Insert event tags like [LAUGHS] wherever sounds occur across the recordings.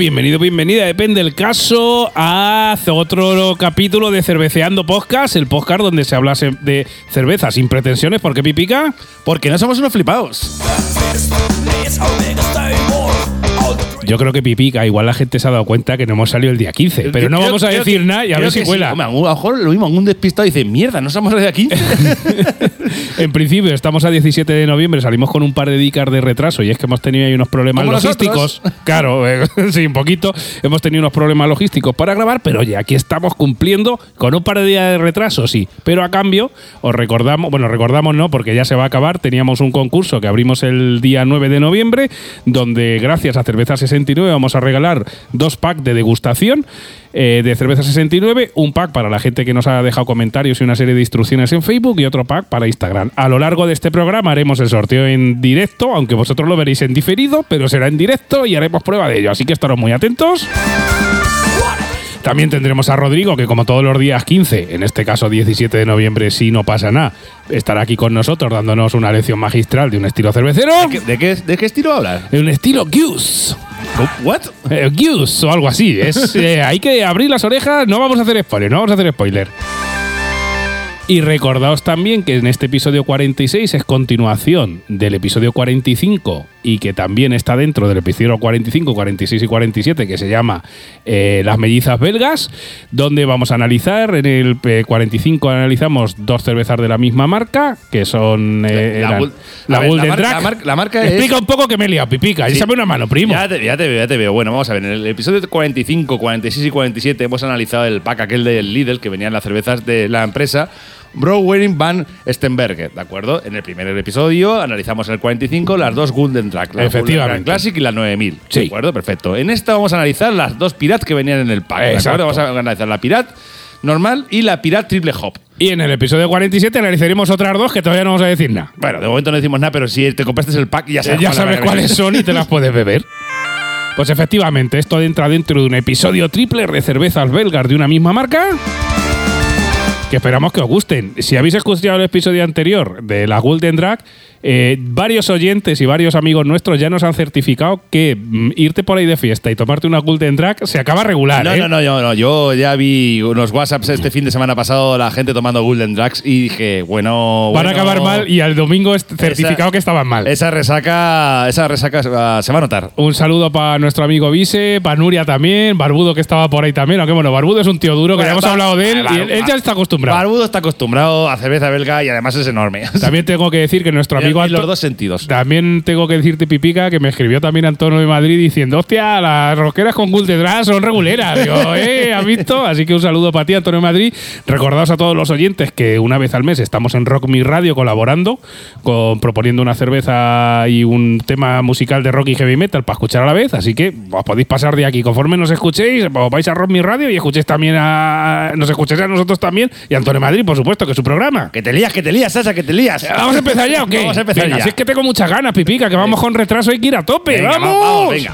bienvenido, bienvenida, depende del caso, a otro capítulo de Cerveceando Podcast, el podcast donde se habla de cerveza sin pretensiones. ¿Por qué pipica? Porque no somos unos flipados. Yo creo que pipica, igual la gente se ha dado cuenta que no hemos salido el día 15, pero no Creo- vamos a decir que- nada y a ver si sí. cuela. A lo mejor lo mismo, algún despistado dice, mierda, no somos de aquí. En principio, estamos a 17 de noviembre, salimos con un par de dicas de retraso y es que hemos tenido ahí unos problemas logísticos. Claro, eh, [LAUGHS] sí, un poquito. Hemos tenido unos problemas logísticos para grabar, pero oye, aquí estamos cumpliendo con un par de días de retraso, sí. Pero a cambio, os recordamos, bueno, recordamos no, porque ya se va a acabar, teníamos un concurso que abrimos el día 9 de noviembre, donde gracias a Cerveza 69 vamos a regalar dos packs de degustación eh, de Cerveza 69, un pack para la gente que nos ha dejado comentarios y una serie de instrucciones en Facebook y otro pack para Instagram. A lo largo de este programa haremos el sorteo en directo, aunque vosotros lo veréis en diferido, pero será en directo y haremos prueba de ello. Así que estaros muy atentos. También tendremos a Rodrigo, que como todos los días 15, en este caso 17 de noviembre, si no pasa nada, estará aquí con nosotros dándonos una lección magistral de un estilo cervecero. ¿De qué, de qué- de qué estilo hablas? De un estilo Goose. ¿What? Eh, Goose o algo así. Es, [LAUGHS] eh, hay que abrir las orejas. No vamos a hacer spoiler, no vamos a hacer spoiler. Y recordaos también que en este episodio 46 es continuación del episodio 45 y que también está dentro del episodio 45, 46 y 47 que se llama eh, Las mellizas belgas, donde vamos a analizar, en el eh, 45 analizamos dos cervezas de la misma marca, que son eh, La eran la a ver, Golden la la la marca es- Explica un poco que me he liado, pipica. Sí. Échame una mano, primo. Ya te, ya te veo, ya te veo. Bueno, vamos a ver. En el episodio 45, 46 y 47 hemos analizado el pack aquel del Lidl que venían las cervezas de la empresa Brauwering van Stenberger, ¿de acuerdo? En el primer episodio analizamos en el 45 las dos Golden Track, la Efectivamente. Golden Classic y la 9000. Sí. ¿De acuerdo? Perfecto. En esta vamos a analizar las dos Pirat que venían en el pack. ¿de acuerdo? Vamos a analizar la Pirat normal y la Pirat Triple Hop. Y en el episodio 47 analizaremos otras dos que todavía no vamos a decir nada. Bueno, de momento no decimos nada, pero si te compraste el pack ya Eh, sabes, ya cuáles son y te las puedes beber. Pues efectivamente, esto entra dentro de un episodio triple de cervezas belgas de una misma marca. Que esperamos que os gusten. Si habéis escuchado el episodio anterior de la Golden Drag, eh, varios oyentes y varios amigos nuestros ya nos han certificado que mm, irte por ahí de fiesta y tomarte una Golden Drag se acaba regular. No, ¿eh? no, no, yo, no, yo ya vi unos WhatsApps este fin de semana pasado, la gente tomando Golden Drags y dije, bueno. Van a bueno, acabar mal y al domingo es certificado esa- que estaban mal. Esa resaca, esa resaca se va, va a notar. Un saludo para nuestro amigo Vise, para Nuria también, Barbudo que estaba por ahí también. Aunque bueno, Barbudo es un tío duro que ya hemos hablado de él Bar- y él, él ya está acostumbrado. Barbudo está acostumbrado a cerveza belga y además es enorme. También tengo que decir que nuestro [LAUGHS] amigo en los dos sentidos. También tengo que decirte, Pipica, que me escribió también Antonio de Madrid diciendo: Hostia, las rosqueras con Gul de Drag son reguleras. Digo, [LAUGHS] ¿eh? ¿Has visto? Así que un saludo para ti, Antonio de Madrid. Recordaos a todos los oyentes que una vez al mes estamos en Rock Mi Radio colaborando, con, proponiendo una cerveza y un tema musical de rock y heavy metal para escuchar a la vez. Así que os podéis pasar de aquí. Conforme nos escuchéis, os vais a Rock Mi Radio y escuchéis también a. Nos escuchéis a nosotros también y a Antonio de Madrid, por supuesto, que es su programa. Que te lías, que te lías, Sasa, que te lías. ¿Vamos a empezar ya o qué? Vamos empezar Venga, ya. Si es que tengo muchas ganas, Pipica, que vamos con retraso y que ir a tope. Venga, ¡Vamos! va- vamos, venga.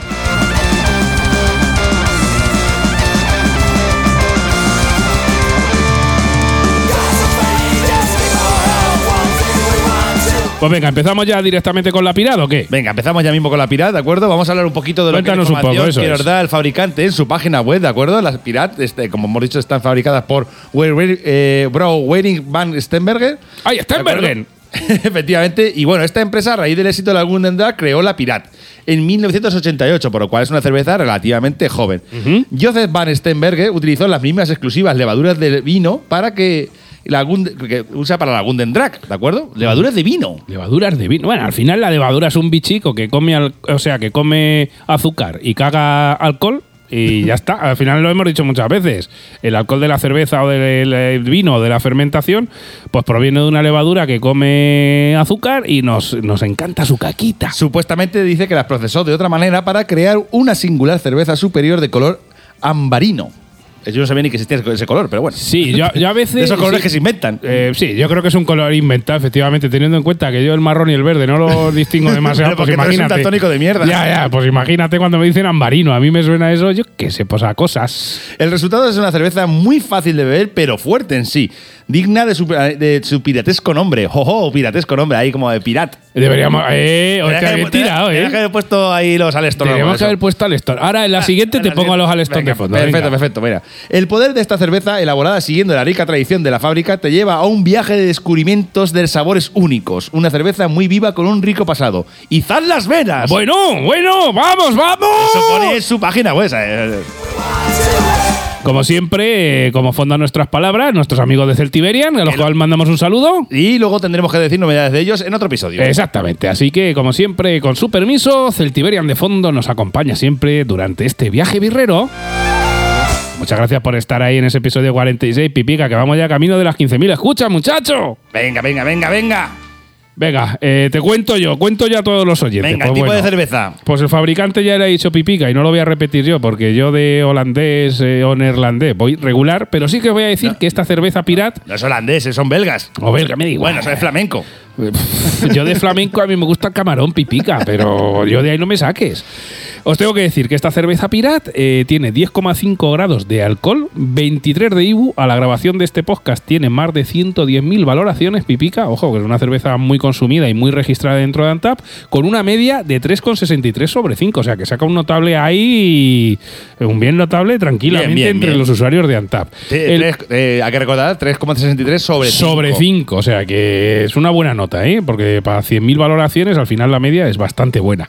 Pues venga, empezamos ya directamente con la pirada o qué? Venga, empezamos ya mismo con la Pirat, ¿de acuerdo? Vamos a hablar un poquito de lo Cuéntanos que, un la poco, información eso que es. nos da el fabricante en su página web, ¿de acuerdo? Las Pirat, este, como hemos dicho, están fabricadas por eh, Bro Wering van Stenberger. ¡Ay, Stenbergen! [LAUGHS] Efectivamente, y bueno, esta empresa a raíz del éxito de la Golden Drag creó la Pirat en 1988, por lo cual es una cerveza relativamente joven. Joseph Van Stenberger utilizó las mismas exclusivas levaduras de vino para que la Gund- que usa para la Golden Drag, ¿de acuerdo? Levaduras de vino. Levaduras de vino. Bueno, al final la levadura es un bichico que come, al- o sea, que come azúcar y caga alcohol y ya está. Al final lo hemos dicho muchas veces. El alcohol de la cerveza o del el vino de la fermentación, pues proviene de una levadura que come azúcar y nos, nos encanta su caquita. Supuestamente dice que las procesó de otra manera para crear una singular cerveza superior de color ambarino. Yo no sabía ni que existía ese color, pero bueno. Sí, yo, yo a [LAUGHS] veces. Esos colores sí. que se inventan. Eh, sí, yo creo que es un color inventado, efectivamente, teniendo en cuenta que yo el marrón y el verde no lo [LAUGHS] distingo demasiado. Pero pues porque tú eres un imagínate. daltónico de mierda. Ya, ya, pues imagínate cuando me dicen ambarino. A mí me suena eso, yo qué sé, pues a cosas. El resultado es una cerveza muy fácil de beber, pero fuerte en sí. Digna de su, de su piratesco nombre. ¡Jojo! Piratesco nombre, ahí como de pirat. Deberíamos. Eh, hostia, que- bien tirado, eh. que haber puesto ahí los Aleston. Teníamos que haber puesto al Aleston. Ahora en la siguiente te pongo a los Aleston de fondo. Perfecto, perfecto. Mira, el poder de esta cerveza, elaborada siguiendo la rica tradición de la fábrica, te lleva a un viaje de descubrimientos de sabores únicos. Una cerveza muy viva con un rico pasado. ¡Izad las venas! Bueno, bueno, vamos, vamos. Eso pone en su página web. Como siempre, eh, como fondan nuestras palabras, nuestros amigos de Celtiberian, a los El- cuales mandamos un saludo. Y luego tendremos que decir novedades de ellos en otro episodio. Exactamente, así que como siempre, con su permiso, Celtiberian de fondo nos acompaña siempre durante este viaje birrero. Muchas gracias por estar ahí en ese episodio 46, Pipica, que vamos ya camino de las 15.000 escuchas, muchacho. Venga, venga, venga, venga. Venga, eh, te cuento yo, cuento ya a todos los oyentes. Venga, Pues tipo bueno, de cerveza. Pues el fabricante ya le ha dicho pipica y no lo voy a repetir yo porque yo de holandés eh, o neerlandés voy regular, pero sí que os voy a decir que esta cerveza pirat No es holandeses, son belgas. o belga me da igual. Bueno, eso es flamenco. [LAUGHS] Yo de flamenco a mí me gusta el camarón pipica, pero yo de ahí no me saques. Os tengo que decir que esta cerveza Pirat eh, tiene 10,5 grados de alcohol, 23 de IBU. A la grabación de este podcast tiene más de 110.000 valoraciones pipica. Ojo, que es una cerveza muy consumida y muy registrada dentro de Antap, con una media de 3,63 sobre 5. O sea, que saca un notable ahí, un bien notable tranquilamente Bien, bien, entre bien. los usuarios de Antap. Sí, El- tres- eh, hay que recordar 3,63 sobre 5. sobre 5, o sea que es una buena nota, ¿eh? porque para 100.000 valoraciones al final la media es bastante buena.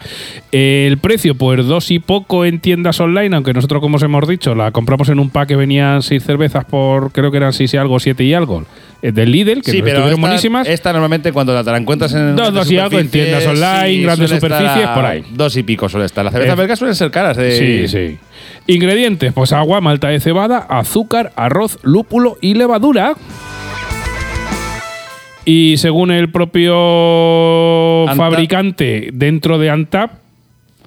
El precio, pues dos y poco en tiendas online, aunque nosotros, como os hemos dicho, la compramos en un pack que venían seis cervezas por, creo que eran seis y algo, siete y algo, eh, del Lidl, que Sí, pero estuvieron esta, buenísimas. esta normalmente cuando te la encuentras en Dos, dos y algo en tiendas online, grandes superficies, por ahí. Dos y pico suele estar. Las cervezas Eh, belgas suelen ser caras. eh. Sí, sí. Ingredientes, pues agua, malta de cebada, azúcar, arroz, lúpulo y levadura. Y según el propio Antap. fabricante dentro de Antap,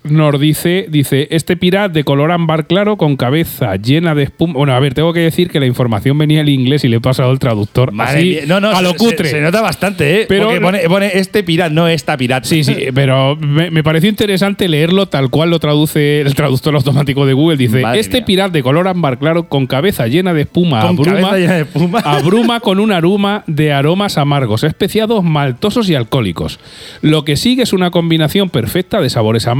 nos dice, dice, este pirat de color ámbar claro con cabeza llena de espuma. Bueno, a ver, tengo que decir que la información venía en inglés y le he pasado el traductor. Madre así, mía. No, no, a lo cutre. Se, se nota bastante, ¿eh? Pero- Porque pone, pone este pirat, no esta pirata. Sí, sí, [LAUGHS] pero me, me pareció interesante leerlo tal cual lo traduce el traductor automático de Google. Dice, Madre este mía. pirata de color ámbar claro con cabeza llena de espuma Con abruma, llena de espuma. [LAUGHS] abruma con un aroma de aromas amargos, especiados, maltosos y alcohólicos. Lo que sigue es una combinación perfecta de sabores a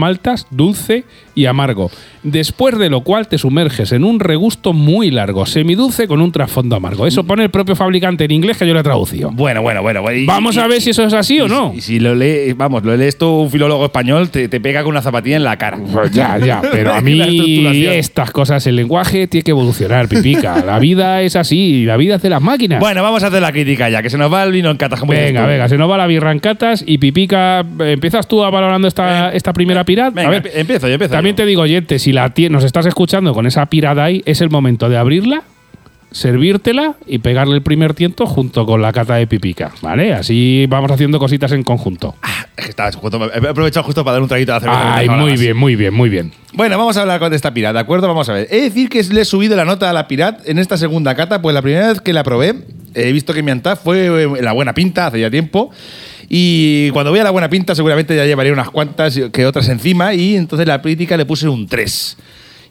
dulce y amargo. Después de lo cual te sumerges en un regusto muy largo, semidulce con un trasfondo amargo. Eso pone el propio fabricante en inglés que yo lo he traducido. Bueno, bueno, bueno. bueno, y- Vamos y- a ver si eso es así o no. Y si lo lees, vamos, lo lees tú un filólogo español, te, te pega con una zapatilla en la cara. Pues ya, ya, [LAUGHS] pero a La mí estructuración. estas cosas, el lenguaje tiene que evolucionar, pipica. La vida es así, la vida es de las máquinas. Bueno, vamos a hacer la crítica ya, que se nos va el vino en catas. venga, venga, se nos va la birra en catas y pipica. eh, ¿Empiezas tú a valorando esta, esta primera pirata? Venga, a ver, empiezo yo, empiezo también yo. te digo, oyente, si la nos estás escuchando con esa pirada ahí, es el momento de abrirla, servírtela y pegarle el primer tiento junto con la cata de pipica, ¿vale? Así vamos haciendo cositas en conjunto. Es que estaba justo- he aprovechado justo para dar un traguito la cerveza. Ay, muy bien, muy bien, muy bien. Bueno, vamos a hablar con esta pirat, ¿de acuerdo? Vamos a ver. He de decir que le he subido la nota a la pirat en esta segunda cata, pues la primera vez que la probé, he visto que mi Antaf fue eh, en la buena pinta hace ya tiempo. Y cuando voy a la buena pinta, seguramente ya llevaría unas cuantas que otras encima. Y entonces la crítica le puse un 3.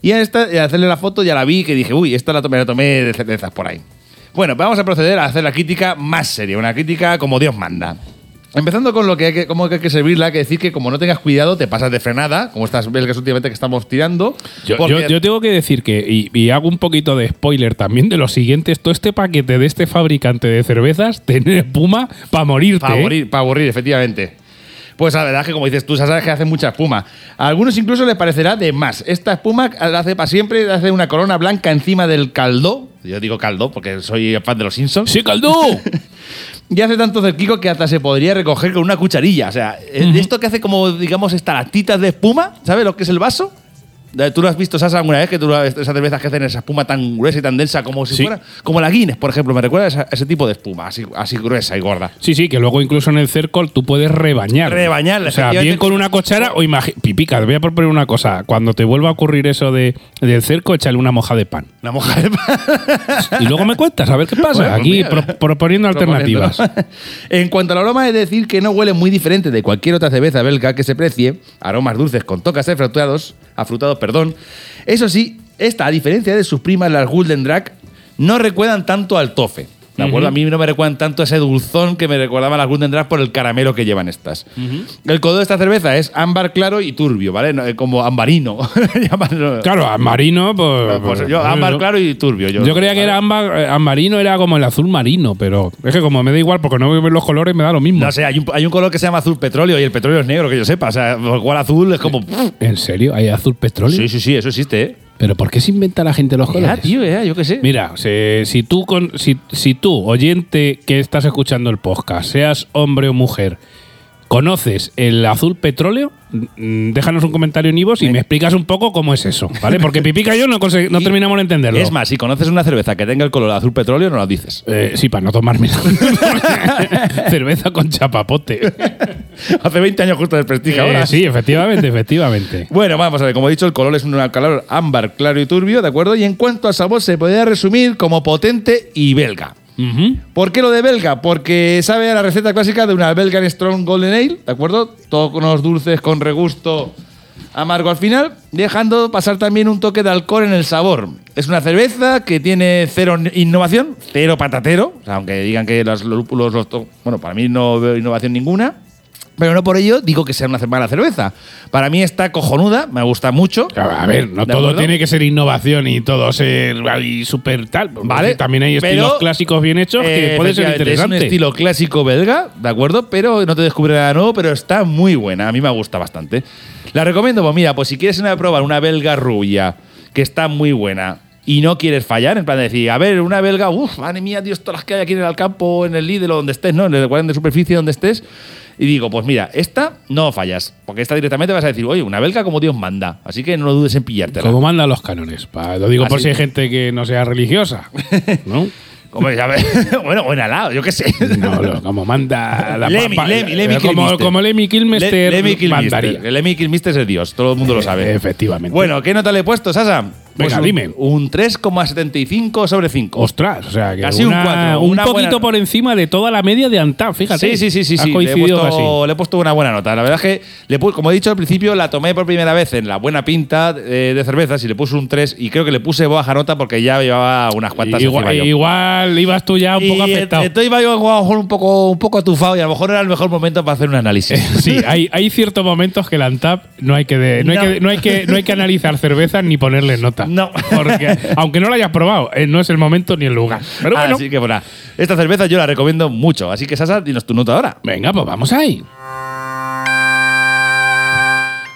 Y a esta, al hacerle la foto, ya la vi que dije, uy, esta la tomé, la tomé de cervezas por ahí. Bueno, vamos a proceder a hacer la crítica más seria, una crítica como Dios manda. Empezando con lo que hay que, cómo hay que servirla, hay que decir que como no tengas cuidado, te pasas de frenada, como estas belgas últimamente que estamos tirando. Yo, porque- yo- yo tengo que decir que, y, y hago un poquito de spoiler también de lo siguiente, todo este paquete de este fabricante de cervezas [LAUGHS] tiene espuma para morirte. Para ¿eh? morir, para aburrir, efectivamente. Pues la verdad es que, como dices tú, sabes que hace mucha espuma. A algunos incluso les parecerá de más. Esta espuma la hace para siempre, hace una corona blanca encima del caldo. Yo digo caldo porque soy fan de los Simpsons. ¡Sí, caldo! [LAUGHS] Y hace tanto cerquico que hasta se podría recoger con una cucharilla. O sea, de esto que hace como, digamos, estalactitas de espuma, ¿sabes lo que es el vaso? Eh, ¿Tú lo has visto, Sasa, alguna vez? Que tú esas cervezas que hacen esa espuma tan gruesa y tan densa como si Sí. fuera. Como la Guinness, por ejemplo. Me recuerda a esa- a ese tipo de espuma, así, así gruesa y gorda. Sí, sí, que luego incluso en el cerco tú puedes rebañar. Rebañar, O sea, bien con una cochara o Pipica, te voy a proponer una cosa. Cuando te vuelva a ocurrir eso de, del cerco, échale una moja de pan. Una moja de pan. Y luego me cuentas, a ver qué pasa. Bueno, Aquí mira, pro- proponiendo [LAUGHS] alternativas. [LAUGHS] En cuanto al aroma, es decir que no huele muy diferente de cualquier otra cerveza belga que se precie. Aromas dulces con tocas de frutados, afrutados, perdón. Eso sí, esta, a diferencia de sus primas, las Golden Drag, no recuerdan tanto al tofe. ¿De acuerdo? A mí no me recuerdan tanto ese dulzón que me recordaba las Golden Draft por el caramelo que llevan estas. El color de esta cerveza es ámbar claro y turbio, ¿vale? Eh, Como ambarino. [LAUGHS] Claro, marino, pues. Pues yo, pues ámbar claro y turbio. Yo, Yo creía que era ámbar, eh, amarino, era como el azul marino, pero es que como me da igual porque no veo los colores, me da lo mismo. No sé, hay un, hay un color que se llama azul petróleo y el petróleo es negro, que yo sepa. O sea, el cual azul es como. ¿En serio? ¿Hay azul petróleo? Sí, sí, sí, eso existe, ¿eh? ¿Pero por qué se inventa la gente los Ya, colores? tío, ya, yo qué sé. Mira, si, si tú, con, si, si tú, oyente que estás escuchando el podcast, seas hombre o mujer, conoces el azul petróleo, mm, déjanos un comentario en Ivos y me explicas un poco cómo es eso, ¿vale? [LAUGHS] Porque Pipica y yo no, no terminamos de entenderlo. Es más, si conoces una cerveza que tenga el color azul petróleo, no lo dices. Eh, sí, para no tomarme [LAUGHS] cerveza con chapapote. [LAUGHS] Hace 20 años justo desprestigio Eh, ahora. sí, efectivamente, efectivamente. Bueno, vamos a ver, como he dicho, el color es un color ámbar, claro y turbio, ¿de acuerdo? Y en cuanto al sabor, se podría resumir como potente y belga. ¿Por qué lo de belga? Porque sabe a la receta clásica de una Belgian Strong Golden Ale, ¿de acuerdo? Todo con unos dulces con regusto amargo al final, dejando pasar también un toque de alcohol en el sabor. Es una cerveza que tiene cero innovación, cero patatero, aunque digan que los lúpulos, los bueno, para mí no veo innovación ninguna. Pero no por ello digo que sea una mala cerveza. Para mí está cojonuda, me gusta mucho. Claro, A ver, no ¿De todo acuerdo? tiene que ser innovación y todo ser ahí súper tal. Vale, También hay estilos pero, clásicos bien hechos que Eh, puede ser efectivamente, interesante. Es un estilo clásico belga, ¿de acuerdo? Pero no te descubre nada nuevo, pero está muy buena. A mí me gusta bastante. La recomiendo, pues mira, pues si quieres ir a probar una belga rubia, que está muy buena, y no quieres fallar, en plan de decir, a ver, una belga, uff, madre mía, Dios, todas las que hay aquí en el campo, en el Lidl o donde estés, ¿no? En el de superficie donde estés. Y digo, pues mira, esta no fallas, porque esta directamente vas a decir, oye, una belga como Dios manda, así que no dudes en pillártela. Como mandan los cánones. Pa- lo digo por si hay gente que no sea religiosa. [LAUGHS] ¿No? Como, ya [LAUGHS] bueno, buen alado, yo qué sé. No, lo- como manda la Lemmy, Lemmy, Lemmy eh, como, Kilmister. como Lemmy Kilmister Le- Lemmy Kilmister. Lemmy Kilmister es el dios, todo el mundo lo sabe. [LAUGHS] Efectivamente. Bueno, ¿qué nota le he puesto, Sasa? Pues Venga, un, dime. Un 3,75 sobre 5. Ostras, o sea, que Casi un una- cuatro, un una poquito buena- por encima de toda la media de Antap, fíjate. Sí, sí, sí, sí. Sí. Le, he puesto, casi. le he puesto una buena nota. La verdad es que, le como he dicho al principio, la tomé por primera vez en la buena pinta eh, de cervezas y le puse un 3 y creo que le puse baja nota porque ya llevaba unas cuantas Igual, igual ibas tú ya un poco Y, eh, afectado. Estoy iba yo a lo mejor un poco, un poco atufado y a lo mejor era el mejor momento para hacer un análisis. Sí, [LAUGHS] hay, hay ciertos momentos que la Antap no hay que, de- no, No. Hay que, no, hay que, no hay que analizar cervezas ni ponerle nota. No. Porque aunque no la hayas probado, eh, no es el momento ni el lugar. Pero bueno, Así que bueno, esta cerveza yo la recomiendo mucho. Así que Sasa, dinos tu nota ahora. venga, pues vamos ahí.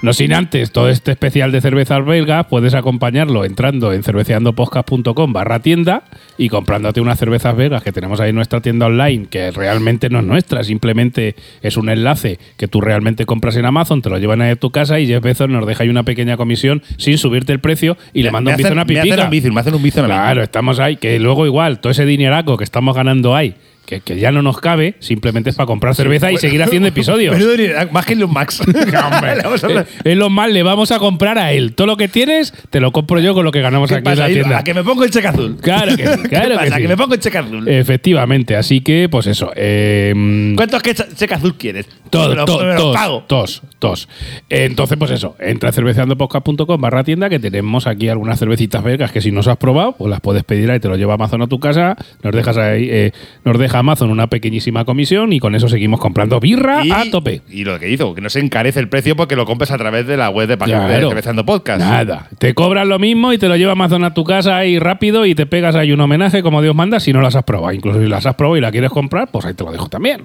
No sin antes, todo este especial de cervezas belgas puedes acompañarlo entrando en cerveceandopodcast.com barra tienda y comprándote unas cervezas belgas que tenemos ahí en nuestra tienda online, que realmente no es nuestra, simplemente es un enlace que tú realmente compras en Amazon, te lo llevan a tu casa y Jeff Bezos nos deja ahí una pequeña comisión sin subirte el precio y le manda un Me hacen- a Me pipica. hacen un me hacen un. Claro, estamos ahí, que luego igual, todo ese dineraco que estamos ganando ahí, que, que ya no nos cabe, simplemente es para comprar cerveza y seguir haciendo episodios. [LAUGHS] Dinero, más que Elon [LAUGHS] [LAUGHS] vamos a eh, hablar. es lo mal, le vamos a comprar a él. Todo lo que tienes, te lo compro yo con lo que ganamos ¿Qué aquí en la tienda. A que me pongo el cheque azul. Claro que sí, ¿Qué claro que sí. que me pongo el cheque azul. Efectivamente, así que, pues eso. eh, ¿Cuántos que- cheque azul quieres? Todo, me lo, to- lo tos, pago. tos. Entonces, pues eso, entra a cerveceandopodcast.com barra tienda que tenemos aquí algunas cervecitas belgas que si no has probado, pues las puedes pedir ahí, te lo lleva Amazon a tu casa, nos dejas ahí, eh, nos deja Amazon una pequeñísima comisión y con eso seguimos comprando birra Y- a tope. Y lo que hizo, que no se encarece el precio porque lo compres a través de la web de página Claro. Podcast. Nada. Te cobran lo mismo y te lo lleva Amazon a tu casa ahí rápido y te pegas ahí un homenaje como Dios manda si no las has probado. Incluso si las has probado y la quieres comprar, pues ahí te lo dejo también.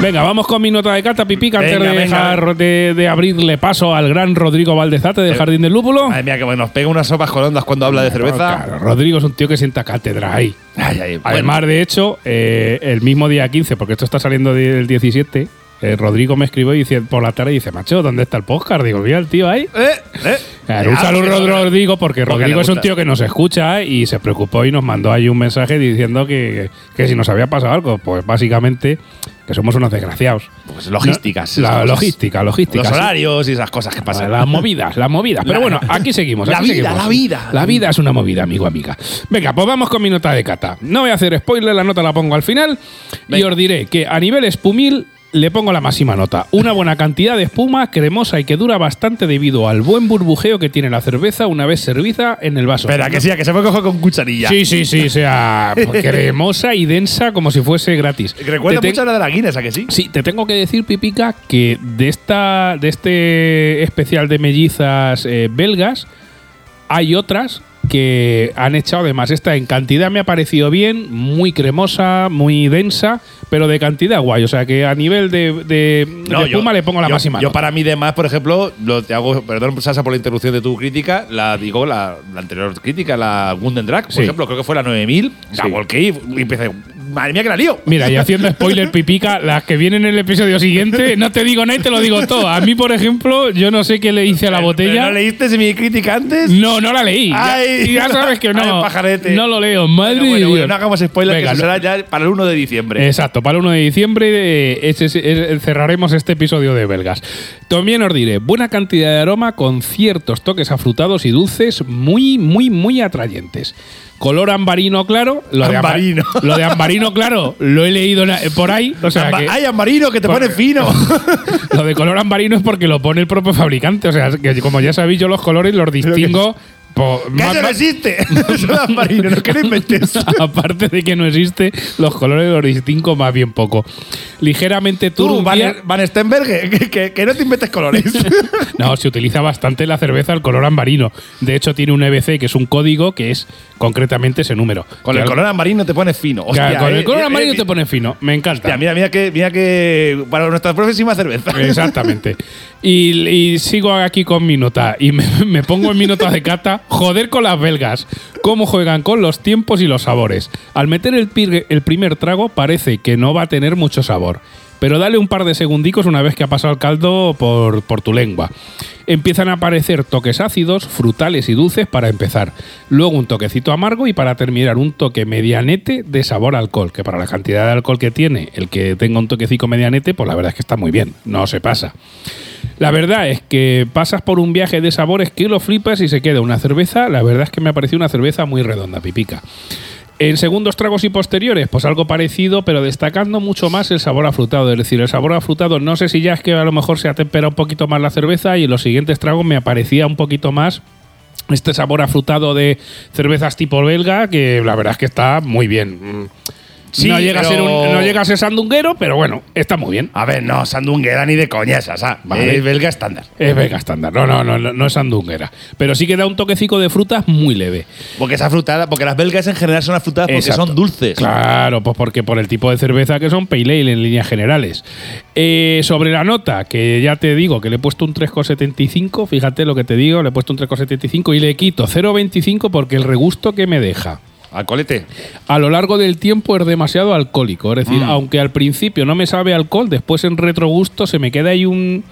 Venga, vamos con mi nota de cata, pipica, antes Venga, de, venga. dejar- de, de abrirle paso al gran Rodrigo Valdezate del Eh, Jardín del Lúpulo. Madre mía, que nos pega unas sopas con ondas cuando habla de cerveza. Claro, Rodrigo es un tío que sienta cátedra ahí. Ay, ay, bueno. Además, de hecho, eh, el mismo día 15, porque esto está saliendo del 17, eh, Rodrigo me escribió y dice, por la tarde y dice, macho, ¿dónde está el podcast? Digo, mira el tío ahí. Eh, eh. Claro, un saludo a Rodrigo porque porque Rodrigo es un tío que nos escucha y se preocupó y nos mandó ahí un mensaje diciendo que, que si nos había pasado algo, pues básicamente que somos unos desgraciados. Pues logísticas. No, la logística, logística. Los horarios y esas cosas que pasan. Las movidas, las movidas. Pero bueno, aquí seguimos. La vida, seguimos. la vida. La vida es una movida, amigo, amiga. Venga, pues vamos con mi nota de cata. No voy a hacer spoiler, la nota la pongo al final. Y os diré que a nivel espumil le pongo la máxima nota. Una buena cantidad de espuma, cremosa y que dura bastante debido al buen burbujeo que tiene la cerveza una vez servida en el vaso. Espera, que sí, que se puede coger con cucharilla. Sí, sí, sí, o sea, [LAUGHS] cremosa y densa como si fuese gratis. Recuerda Te mucho la de la Guinness, ¿a que sí? Sí, te tengo que decir, Pipica, que de esta de este especial de mellizas eh, belgas hay otras que han echado de más. Esta en cantidad me ha parecido bien, muy cremosa, muy densa, pero de cantidad guay. O sea que a nivel de, de, de espuma le pongo la yo- máxima. Yo nota. para mí de más, por ejemplo, lo te hago, perdón Sasa por la interrupción de tu crítica, la digo la, la anterior crítica, la Gunden Drag, por Sí. ejemplo, creo que fue la 9000, la Sí. volqué y empecé, madre mía que la lío. Mira, y haciendo spoiler, Pipica, las que vienen en el episodio siguiente, no te digo nada y te lo digo todo. A mí, por ejemplo, yo no sé qué le hice a la ¿Pero botella. ¿No leíste mi crítica antes? No, no la leí. Ya- Ay. ya, sabes que [LAUGHS] Ay, no. pajarete. no lo leo. Madre Bueno, bueno, bueno, no hagamos spoiler, Venga, que eso no- será ya para el 1 de diciembre. Exacto, para el 1 de diciembre eh, ese- ese- cerraremos este episodio de Belgas. También os diré, buena cantidad de aroma con ciertos toques afrutados y dulces muy, muy, muy atrayentes. Color ambarino claro. Lo De Ambarino. amba- [LAUGHS] lo de ambarino claro lo he leído por ahí. O sea Amba- que- ¡Ay, Ambarino, que te Por- pone fino! [LAUGHS] lo de color ambarino es porque lo pone el propio fabricante. O sea, que como ya sabéis, yo los colores los distingo. Po- ¡Que [LAUGHS] más- eso no existe! Ambarino, no que no inventes. [LAUGHS] Aparte de que no existe, los colores los distingo más bien poco. Ligeramente Tú, Van, turbia. Van Stenberg, [LAUGHS] que, que- que no te inventes colores. No, se utiliza bastante la cerveza el color ambarino. De hecho, tiene un EBC que es un código que es concretamente ese número. Con Que el al- color amarino te pones fino. Hostia, con eh, el color eh, amarillo eh, te pone fino. Me encanta. Hostia, mira, mira que, mira que para nuestra próxima cerveza. Exactamente. Y, sigo aquí con mi nota. Y [LAUGHS] me, pongo en mi nota de cata. Joder con las belgas. Cómo juegan con los tiempos y los sabores. Al meter el, el primer trago parece que no va a tener mucho sabor. Pero dale un par de segundicos una vez que ha pasado el caldo por, tu lengua. Empiezan a aparecer toques ácidos, frutales y dulces para empezar. Luego un toquecito amargo y para terminar un toque medianete de sabor a alcohol. Que para la cantidad de alcohol que tiene, el que tenga un toquecito medianete, pues la verdad es que está muy bien. No se pasa. La verdad es que pasas por un viaje de sabores que lo flipas y se queda una cerveza. La verdad es que me ha parecido una cerveza muy redonda, pipica. En segundos tragos y posteriores, pues algo parecido, pero destacando mucho más el sabor afrutado. Es decir, el sabor afrutado, no sé si ya es que a lo mejor se atempera un poquito más la cerveza y en los siguientes tragos me aparecía un poquito más este sabor afrutado de cervezas tipo belga, que la verdad es que está muy bien. Sí, no, llega a ser un- no llega a ser sandunguero, pero bueno, está muy bien. A ver, no, sandunguera ni de coña esa, sa. Vale. Es belga estándar. Es belga estándar. No, no, no, no, es sandunguera. Pero sí que da un toquecico de frutas muy leve. Porque esa frutada, porque las belgas en general son afrutadas porque Exacto. son dulces. Claro, pues porque por el tipo de cerveza que son pale ale en líneas generales. Eh, sobre la nota, que ya te digo que le he puesto un 3,75, fíjate lo que te digo, le he puesto un 3,75 y le quito 0,25 porque el regusto que me deja. Alcoholete. A lo largo del tiempo es demasiado alcohólico. Es decir, Mm. aunque al principio no me sabe alcohol, después en retrogusto se me queda ahí un.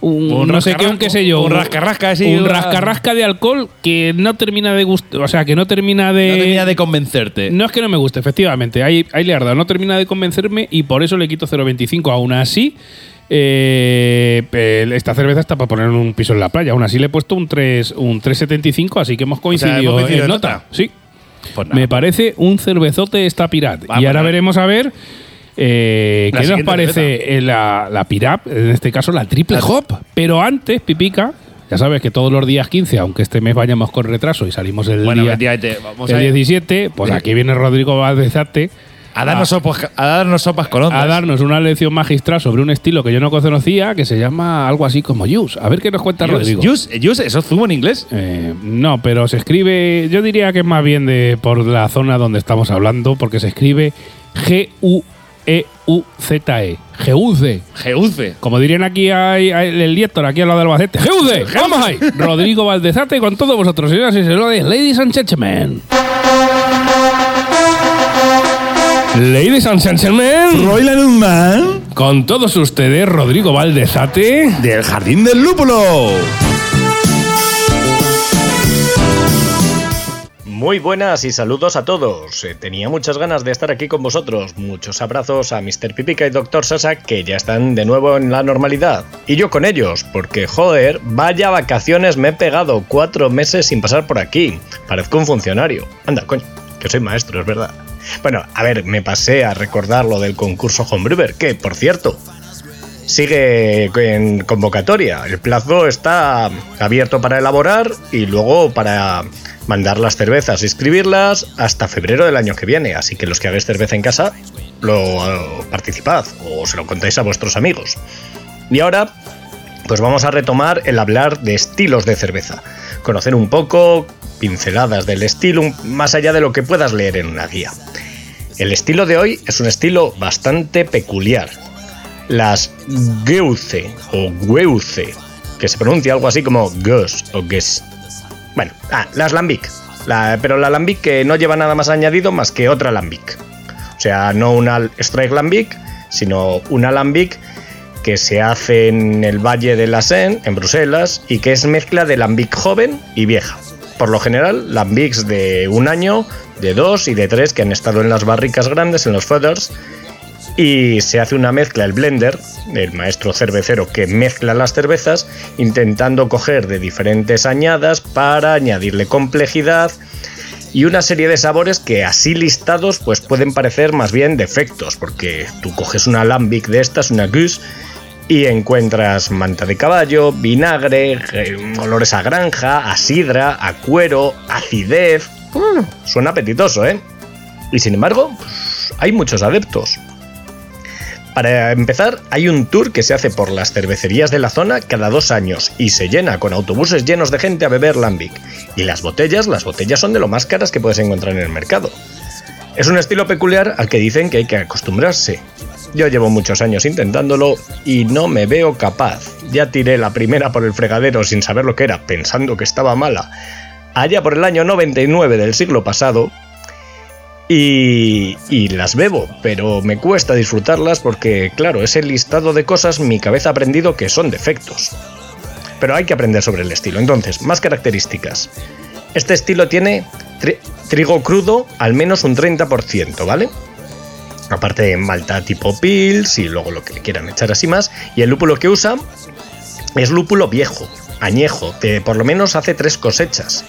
Un, Un no sé qué, un qué sé yo. un rascarrasca Un rascarrasca de alcohol que no termina de gustar. O sea, que no termina de. no termina de convencerte. No es que no me guste, efectivamente. Ahí, ahí le. No termina de convencerme y por eso le quito 0,25. Aún así, eh, esta cerveza está para poner un piso en la playa. Aún así le he puesto un 3, un 3,75, así que hemos coincidido, hemos coincidido en en nota. nota. Sí. Pues. Me parece un cervezote esta Pirat. Vamos y ahora veremos a ver eh, qué nos parece eh, la, la Pirat, en este caso la triple La- hop. Pero antes, Pipica, ya sabes que todos los días 15, aunque este mes vayamos con retraso y salimos el Bueno, día efectivamente, vamos el a, 17, pues aquí viene Rodrigo Valdezate a darnos sopas, a darnos sopas con ondas. a darnos una lección magistral sobre un estilo que yo no conocía que se llama algo así como Juice. A ver qué nos cuenta Rodrigo. Juice, juice, ¿eso es zumo en inglés? Eh, no, pero se escribe, yo diría que es más bien de por la zona donde estamos hablando, porque se escribe G-U-E-U-Z-E. Geuze. Geuce. Como dirían aquí hay, hay el Liétor, aquí al lado del Albacete. ¡Geuze! ¡Vamos ahí! [LAUGHS] Rodrigo Valdezate con todos vosotros, señoras y señores, ladies and gentlemen. Ladies and gentlemen, Royland Man con todos ustedes, Rodrigo Valdezate. del Jardín del Lúpulo. Muy buenas y saludos a todos. Eh, Tenía muchas ganas de estar aquí con vosotros. Muchos abrazos a Mr. Pipica y Dr. Sasa que ya están de nuevo en la normalidad. Y yo con ellos, porque joder, vaya vacaciones me he pegado cuatro meses sin pasar por aquí. Parezco un funcionario. Anda, coño, que soy maestro, es verdad. Bueno, a ver, me pasé a recordar lo del concurso Homebrewer, que, por cierto, sigue en convocatoria. El plazo está abierto para elaborar y luego para mandar las cervezas y escribirlas hasta febrero del año que viene. Así que los que hagáis cerveza en casa, lo participad o se lo contáis a vuestros amigos. Y ahora, pues vamos a retomar el hablar de estilos de cerveza. Conocer un poco, pinceladas del estilo, más allá de lo que puedas leer en una guía. El estilo de hoy es un estilo bastante peculiar, las Geuze o Geuze, que se pronuncia algo así como Gus o Ges. Bueno, ah, las Lambic. pero la Lambic que no lleva nada más añadido más que otra Lambic. O sea, no una Strike Lambic, sino una Lambic que se hace en el Valle de la Seine, en Bruselas, y que es mezcla de Lambic joven y vieja. Por lo general, Lambics de un año, de dos y de tres que han estado en las barricas grandes, en los feathers, y se hace una mezcla, el blender, el maestro cervecero que mezcla las cervezas, intentando coger de diferentes añadas para añadirle complejidad y una serie de sabores que así listados pues pueden parecer más bien defectos, porque tú coges una lambic de estas, una goose, y encuentras manta de caballo, vinagre, eh, olores a granja, a sidra, a cuero, acidez. Mm, suena apetitoso, ¿eh? Y sin embargo, pues, hay muchos adeptos. Para empezar, hay un tour que se hace por las cervecerías de la zona cada dos años y se llena con autobuses llenos de gente a beber lambic. Y las botellas, las botellas son de lo más caras que puedes encontrar en el mercado. Es un estilo peculiar al que dicen que hay que acostumbrarse. Yo llevo muchos años intentándolo y no me veo capaz. Ya tiré la primera por el fregadero sin saber lo que era, pensando que estaba mala. Allá por el año 99 del siglo pasado, y, las bebo, pero me cuesta disfrutarlas porque, claro, ese listado de cosas mi cabeza ha aprendido que son defectos. Pero hay que aprender sobre el estilo. Entonces, más características. Este estilo tiene trigo crudo al menos un 30%, ¿vale? Aparte de malta tipo Pils y luego lo que quieran echar así más. Y el lúpulo que usa es lúpulo viejo, añejo, de por lo menos hace tres cosechas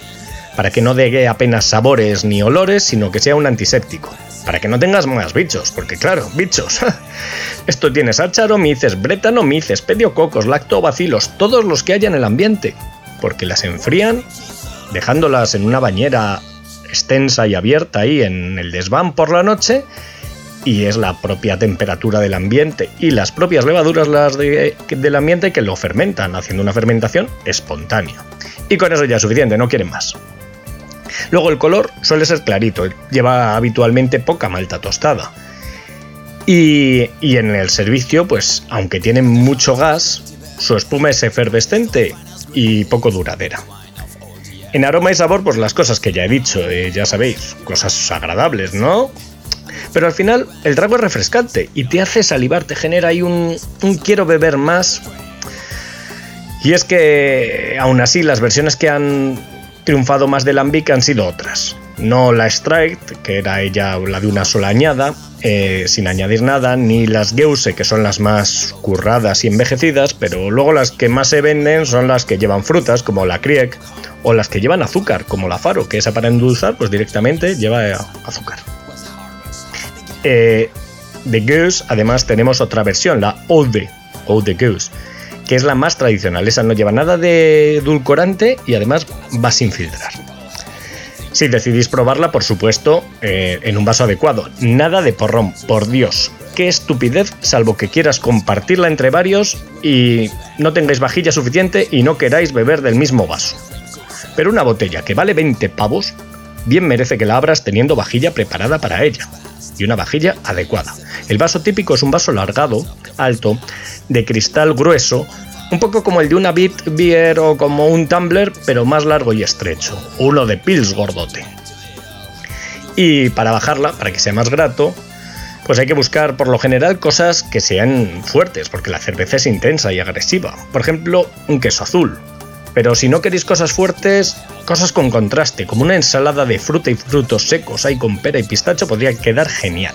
para que no dé apenas sabores ni olores, sino que sea un antiséptico. Para que no tengas más bichos, porque claro, bichos. [LAUGHS] Esto tiene sácharo, mices brétano, mices, pediococos, lactobacilos, todos los que haya en el ambiente, porque las enfrían dejándolas en una bañera extensa y abierta ahí en el desván por la noche y es la propia temperatura del ambiente y las propias levaduras las del ambiente que lo fermentan, haciendo una fermentación espontánea. Y con eso ya es suficiente, no quieren más. Luego el color suele ser clarito, lleva habitualmente poca malta tostada. Y, en el servicio, pues aunque tiene mucho gas, su espuma es efervescente y poco duradera. En aroma y sabor, pues las cosas que ya he dicho, eh, ya sabéis, cosas agradables, ¿no? Pero al final el trago es refrescante y te hace salivar, te genera ahí un, quiero beber más. Y es que aún así las versiones que han triunfado más de Lambic han sido otras. No la Strike, que era ella la de una sola añada, eh, sin añadir nada, ni las Geuse, que son las más curradas y envejecidas, pero luego las que más se venden son las que llevan frutas, como la Kriek, o las que llevan azúcar, como la Faro, que esa para endulzar, pues directamente lleva azúcar. Eh, de Goose, además, tenemos otra versión, la Ode, Ode Goose, que es la más tradicional. Esa no lleva nada de edulcorante y además va sin filtrar. Si decidís probarla, por supuesto, eh, en un vaso adecuado. Nada de porrón, por Dios. Qué estupidez, salvo que quieras compartirla entre varios y no tengáis vajilla suficiente y no queráis beber del mismo vaso. Pero una botella que vale 20 pavos, bien merece que la abras teniendo vajilla preparada para ella. Y una vajilla adecuada. El vaso típico es un vaso largado, alto, de cristal grueso, un poco como el de una Bit Beer o como un tumbler, pero más largo y estrecho, uno de Pils gordote. Y para bajarla, para que sea más grato, pues hay que buscar por lo general cosas que sean fuertes, porque la cerveza es intensa y agresiva. Por ejemplo, un queso azul. Pero si no queréis cosas fuertes, cosas con contraste, como una ensalada de fruta y frutos secos ahí con pera y pistacho podría quedar genial.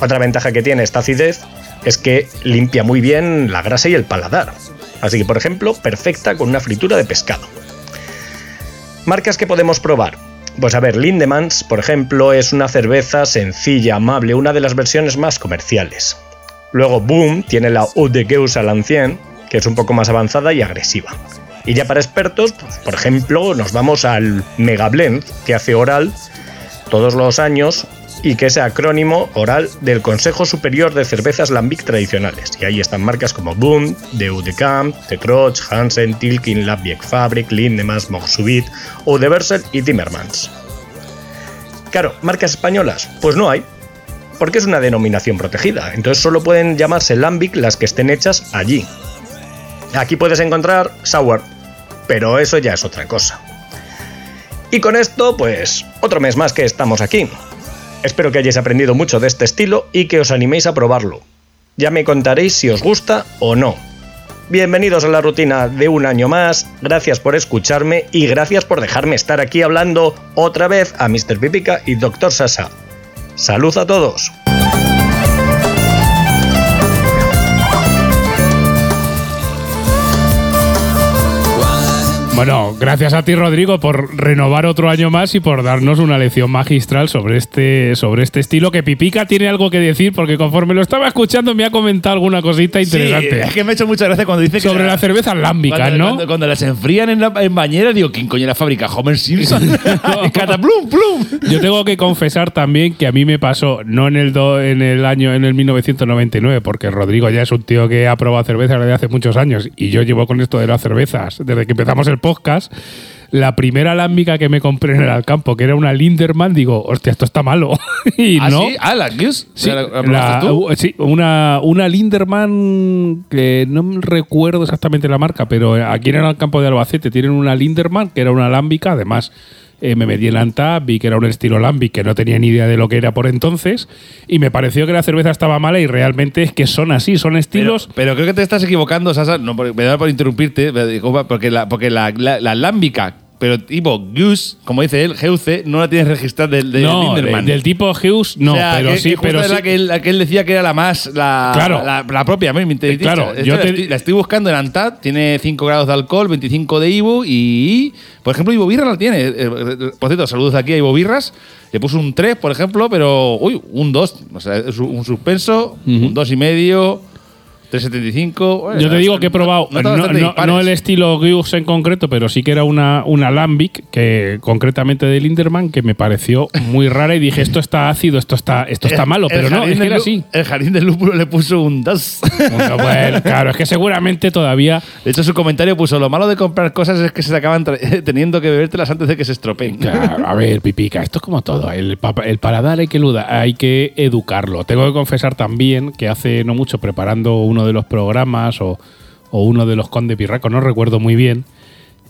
Otra ventaja que tiene esta acidez es que limpia muy bien la grasa y el paladar. Así que, por ejemplo, perfecta con una fritura de pescado. Marcas que podemos probar. Pues a ver, Lindemans, por ejemplo, es una cerveza sencilla, amable, una de las versiones más comerciales. Luego Boom tiene la Eau de Geus à l'Ancien, que es un poco más avanzada y agresiva. Y ya para expertos, por ejemplo, nos vamos al Mega Blend, que hace oral todos los años y que es acrónimo oral del Consejo Superior de Cervezas Lambic Tradicionales. Y ahí están marcas como Boom, Eau de Camp, de Kroch, Hansen, Tilkin, Lambic Fabric, Lindemas, Mogsubit, Eau de Versel y Timmermans. Claro, marcas españolas, pues no hay, porque es una denominación protegida, entonces solo pueden llamarse Lambic las que estén hechas allí. Aquí puedes encontrar Sour, pero eso ya es otra cosa. Y con esto, pues, otro mes más que estamos aquí. Espero que hayáis aprendido mucho de este estilo y que os animéis a probarlo. Ya me contaréis si os gusta o no. Bienvenidos a la rutina de un año más, gracias por escucharme y gracias por dejarme estar aquí hablando otra vez a Mr. Pipica y Dr. Sasa. Salud a todos. Bueno, gracias a ti, Rodrigo, por renovar otro año más y por darnos una lección magistral sobre este, sobre este estilo. Que Pipica tiene algo que decir, porque conforme lo estaba escuchando me ha comentado alguna cosita interesante. Sí, es que me ha hecho mucha gracia cuando dice que. sobre la cerveza lámbica, ¿no? Cuando, cuando las enfrían en, la, en bañera, digo, ¿quién coño la fábrica? Homer Simpson. [LAUGHS] [LAUGHS] plum, plum. Yo tengo que confesar también que a mí me pasó, no en el, do- en el año, en el 1999, porque Rodrigo ya es un tío que ha probado cerveza desde hace muchos años y yo llevo con esto de las cervezas desde que empezamos el podcast. La primera lámbica que me compré en el Alcampo, que era una Linderman, digo, hostia, esto está malo. [LAUGHS] y ¿Ah, no. sí? Ah, la. Sí, ¿La, la la- probaste tú? u- sí, una, una Linderman que no recuerdo exactamente la marca, pero aquí en el campo de Albacete tienen una Linderman que era una lámbica, además eh, me metí en la Antap, vi que era un estilo lambic que no tenía ni idea de lo que era por entonces y me pareció que la cerveza estaba mala y realmente es que son así, son estilos... pero creo que te estás equivocando, Sasa. No, por- perdón por interrumpirte, porque la, porque la, la, la lámbica, pero tipo Goose, como dice él, GUC, no la tienes registrada del, del no, de- Linderman. del tipo Hughes, no, O sea, pero que- sí, que pero es sí. la que, él, la que él decía que era la más. La, Claro. la, la propia, me Eh, claro, yo la, te- estoy, la estoy buscando en Antat, tiene 5 grados de alcohol, 25 de Ivo y. Por ejemplo, Ivo Birra la tiene. Eh, eh, Por cierto, saludos aquí a Ivo Birras. Le puso un 3, por ejemplo, pero. Uy, un 2. O sea, es un suspenso, un 2 y medio. 375. Bueno, Yo te digo que he probado, no, el estilo Guiux en concreto, pero sí que era una, una Lambic, que concretamente de Linderman, que me pareció muy rara y dije, esto está ácido, esto está, esto está El- malo, pero no, es que era así. El jardín del lúpulo le puso un 2. Bueno, claro, es que seguramente todavía De hecho, su comentario puso: Lo malo de comprar cosas es que se te acaban [LAUGHS] teniendo que bebértelas antes de que se estropeen. Claro, a ver, pipica, esto es como todo. El, el paladar hay que, hay que educarlo. Tengo que confesar también que hace no mucho, preparando uno de los programas o, o uno de los Conde Pirraco, no recuerdo muy bien,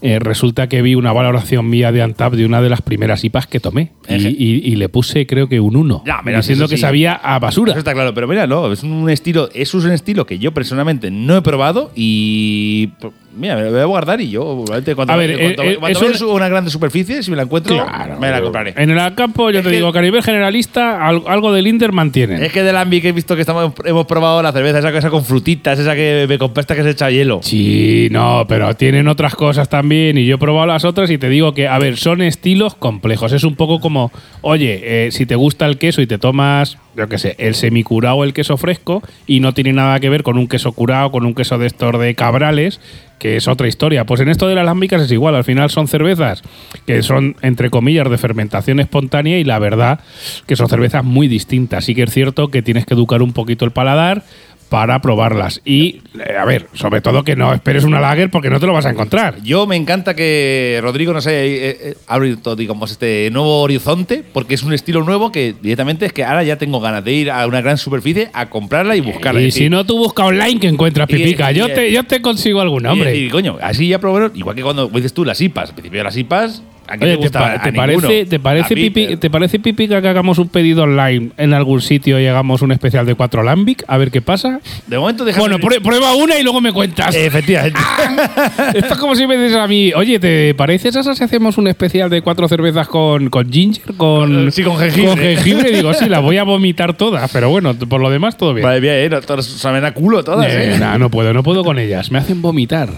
eh, resulta que vi una valoración mía de Antap de una de las primeras IPAs que tomé. Y, Eje. y- y le puse, creo que un 1. Ya, pero diciendo eso que sí. sabía a basura. Eso está claro, pero mira, no, es un estilo, es un estilo que yo personalmente no he probado y mira, me lo voy a guardar y yo cuando, A ver, cuando, eh, eh, cuando es una grande superficie, si me la encuentro, Claro. me la compraré. En el campo, yo Es te que- digo que a nivel generalista, al- algo del Inter mantienen. Es que del Ambi que he visto que estamos, hemos probado la cerveza, esa cosa con frutitas, esa que me compraste que se echa hielo. Sí, no, pero tienen otras cosas también y yo he probado las otras y te digo que, a ver, son estilos complejos. Es un poco como, oye, eh, si te gusta el queso y te tomas, yo qué sé, el semicurado o el queso fresco y no tiene nada que ver con un queso curado, con un queso de estos de cabrales, que es otra historia. Pues en esto de las lámbicas es igual, al final son cervezas que son, entre comillas, de fermentación espontánea y la verdad que son cervezas muy distintas. Sí que es cierto que tienes que educar un poquito el paladar para probarlas. Y, eh, a ver, sobre todo que no esperes una lager porque no te lo vas a encontrar. Yo me encanta que Rodrigo nos haya eh, eh, abierto, digamos, este nuevo horizonte, porque es un estilo nuevo que directamente es que ahora ya tengo ganas de ir a una gran superficie a comprarla y buscarla. Y si no, tú busca online que encuentras pipica. y- Yo te, yo te consigo alguna, hombre. Y, coño, así ya probé, igual que cuando dices tú las IPAs, al principio las IPAs, ¿a quién Oye, ¿te, gusta? pa- te parece, te, parece mí, pipi, eh, ¿te parece pipica que hagamos un pedido online en algún sitio y hagamos un especial de cuatro lambic? A ver qué pasa. De momento dejamos. Bueno, prue- prueba una y luego me cuentas. Efectivamente. [LAUGHS] Esto es como si me dices a mí, oye, ¿te parece, Sasa, si hacemos un especial de cuatro cervezas con, con ginger? Con, Sí, con jengibre. Con jengibre, digo, sí, las voy a vomitar todas, pero bueno, por lo demás todo bien. Vale, bien, eh, saben a culo todas, Eh, eh. nah, no puedo, no puedo con ellas, me hacen vomitar.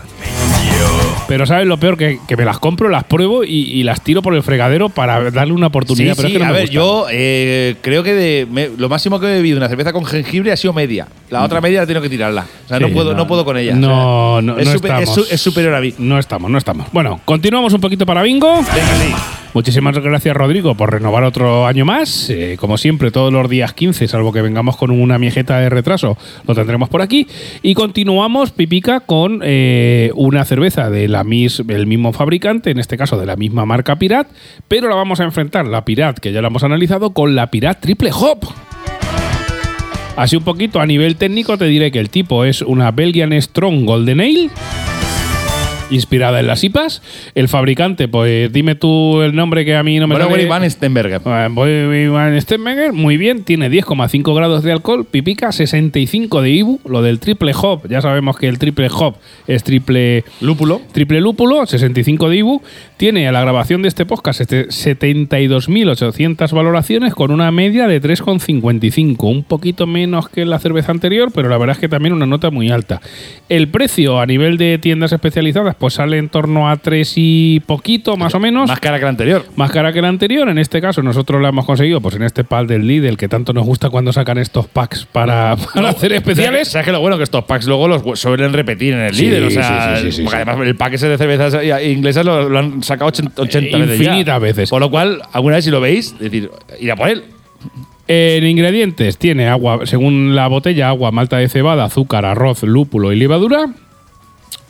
Pero ¿sabes lo peor? Que, que me las compro, las pruebo y, y las tiro por el fregadero para darle una oportunidad. Sí, pero sí, es que no a me ver, gustan. yo eh, creo que de- me- lo máximo que he bebido una cerveza con jengibre ha sido media. La otra media la tengo que tirarla. O sea, Sí, no, puedo, no, puedo con ella. No, O sea, no, es, no super- estamos. es superior a mí. No estamos, no estamos. Bueno, continuamos un poquito para Bingo. Venga, sí. Muchísimas gracias, Rodrigo, por renovar otro año más. Eh, como siempre, todos los días 15, salvo que vengamos con una miejeta de retraso, lo tendremos por aquí. Y continuamos, Pipica, con eh, una cerveza de la mis, del mismo fabricante, en este caso de la misma marca Pirat, pero la vamos a enfrentar, la Pirat, que ya la hemos analizado, con la Pirat Triple Hop. Así un poquito a nivel técnico te diré que el tipo es una Belgian Strong Golden Ale inspirada en las IPAs. El fabricante, pues dime tú el nombre que a mí no me sale. Van Stenberger. Eh, voy Van Stenberger, muy bien, tiene 10,5 grados de alcohol, pipica 65 de IBU, lo del triple hop, ya sabemos que el triple hop es triple Lúpulo. triple lúpulo, 65 de IBU, tiene a la grabación de este podcast este 72.800 valoraciones con una media de 3,55, un poquito menos que la cerveza anterior, pero la verdad es que también una nota muy alta. El precio a nivel de tiendas especializadas pues sale en torno a 3 y poquito más o menos. Más cara que la anterior. Más cara que la anterior, en este caso nosotros la hemos conseguido pues en este pack del Lidl que tanto nos gusta cuando sacan estos packs para, [LAUGHS] para hacer especiales. ¿Sabes que lo bueno que estos packs luego los suelen repetir en el Sí, líder? O sea, sí, sí, sí, sí, porque además el pack ese de cervezas inglesas lo, lo han sacado 80, 80 veces. ya. Infinitas veces. Por lo cual, alguna vez si lo veis, decir, ir a por él. En ingredientes tiene agua, según la botella, agua, malta de cebada, azúcar, arroz, lúpulo y levadura.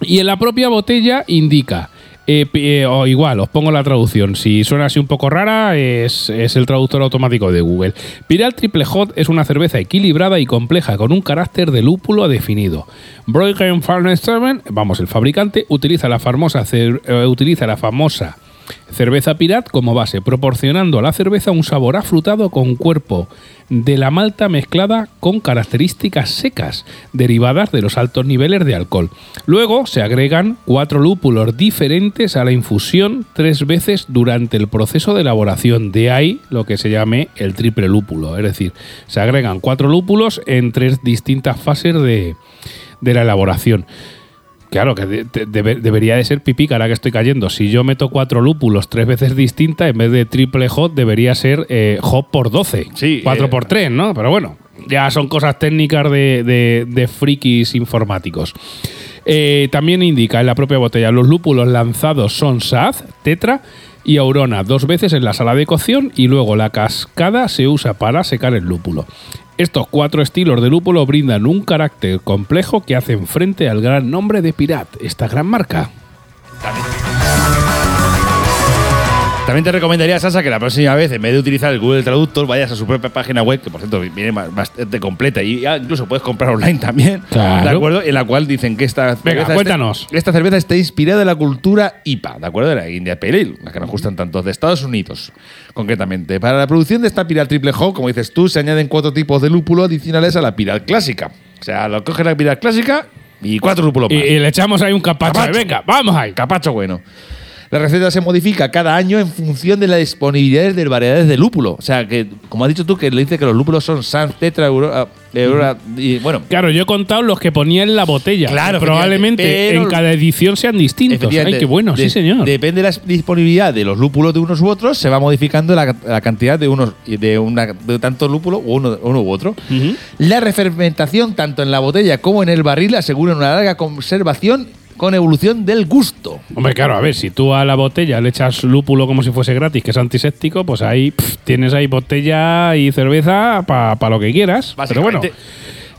Y en la propia botella indica, eh, eh, o igual, os pongo la traducción. Si suena así un poco rara, es, es el traductor automático de Google. Piral Triple Hot es una cerveza equilibrada y compleja con un carácter de lúpulo definido. Broigen Farnesteven, vamos, el fabricante, utiliza la eh, utiliza la famosa cerveza Pirat como base, proporcionando a la cerveza un sabor afrutado con cuerpo de la malta mezclada con características secas, derivadas de los altos niveles de alcohol. Luego se agregan cuatro lúpulos diferentes a la infusión tres veces durante el proceso de elaboración. De ahí lo que se llame el triple lúpulo. Es decir, se agregan cuatro lúpulos en tres distintas fases de, de la elaboración. Claro, que de- de- debe- debería de ser pipí, ahora que estoy cayendo. Si yo meto cuatro lúpulos tres veces distintas, en vez de triple hot, debería ser eh, hot por 12. Sí, 4 eh, por 3, ¿no? Pero bueno, ya son cosas técnicas de, de- de frikis informáticos. Eh, también indica en la propia botella, los lúpulos lanzados son Saz, Tetra y Aurona, dos veces en la sala de cocción y luego la cascada se usa para secar el lúpulo. Estos cuatro estilos de lúpulo brindan un carácter complejo que hacen frente al gran nombre de Pirat, esta gran marca. También te recomendaría, Sasa, que la próxima vez, en vez de utilizar el Google Traductor, vayas a su propia página web, que por cierto viene ba- bastante completa y incluso puedes comprar online también. Claro. ¿De acuerdo? En la cual dicen que esta Venga, cerveza cuéntanos. Está, esta cerveza está inspirada en la cultura IPA, ¿de acuerdo? De la India Pale Ale, la que nos gustan tanto, de Estados Unidos, concretamente. Para la producción de esta Piral Triple Hop, como dices tú, se añaden cuatro tipos de lúpulo adicionales a la Piral clásica. O sea, lo coge la Piral clásica y cuatro lúpulos Y, más. y le echamos ahí un capacho. Capacho. Venga, vamos ahí. Capacho bueno. La receta se modifica cada año en función de las disponibilidades de variedades de lúpulo. O sea, que, como has dicho tú, que le dice que los lúpulos son Sans, Tetra, Aurora, Aurora y bueno. Claro, yo he contado los que ponía en la botella. Claro, Probablemente en cada edición sean distintos. Ay, qué bueno, de- sí, señor. Depende de la disponibilidad de los lúpulos de unos u otros, se va modificando la, la cantidad de unos de una de tanto lúpulo o uno, uno u otro. La refermentación, tanto en la botella como en el barril, aseguran una larga conservación con evolución del gusto. Hombre, claro, a ver, si tú a la botella le echas lúpulo como si fuese gratis, que es antiséptico, pues ahí tienes ahí botella y cerveza para lo que quieras. Pero bueno,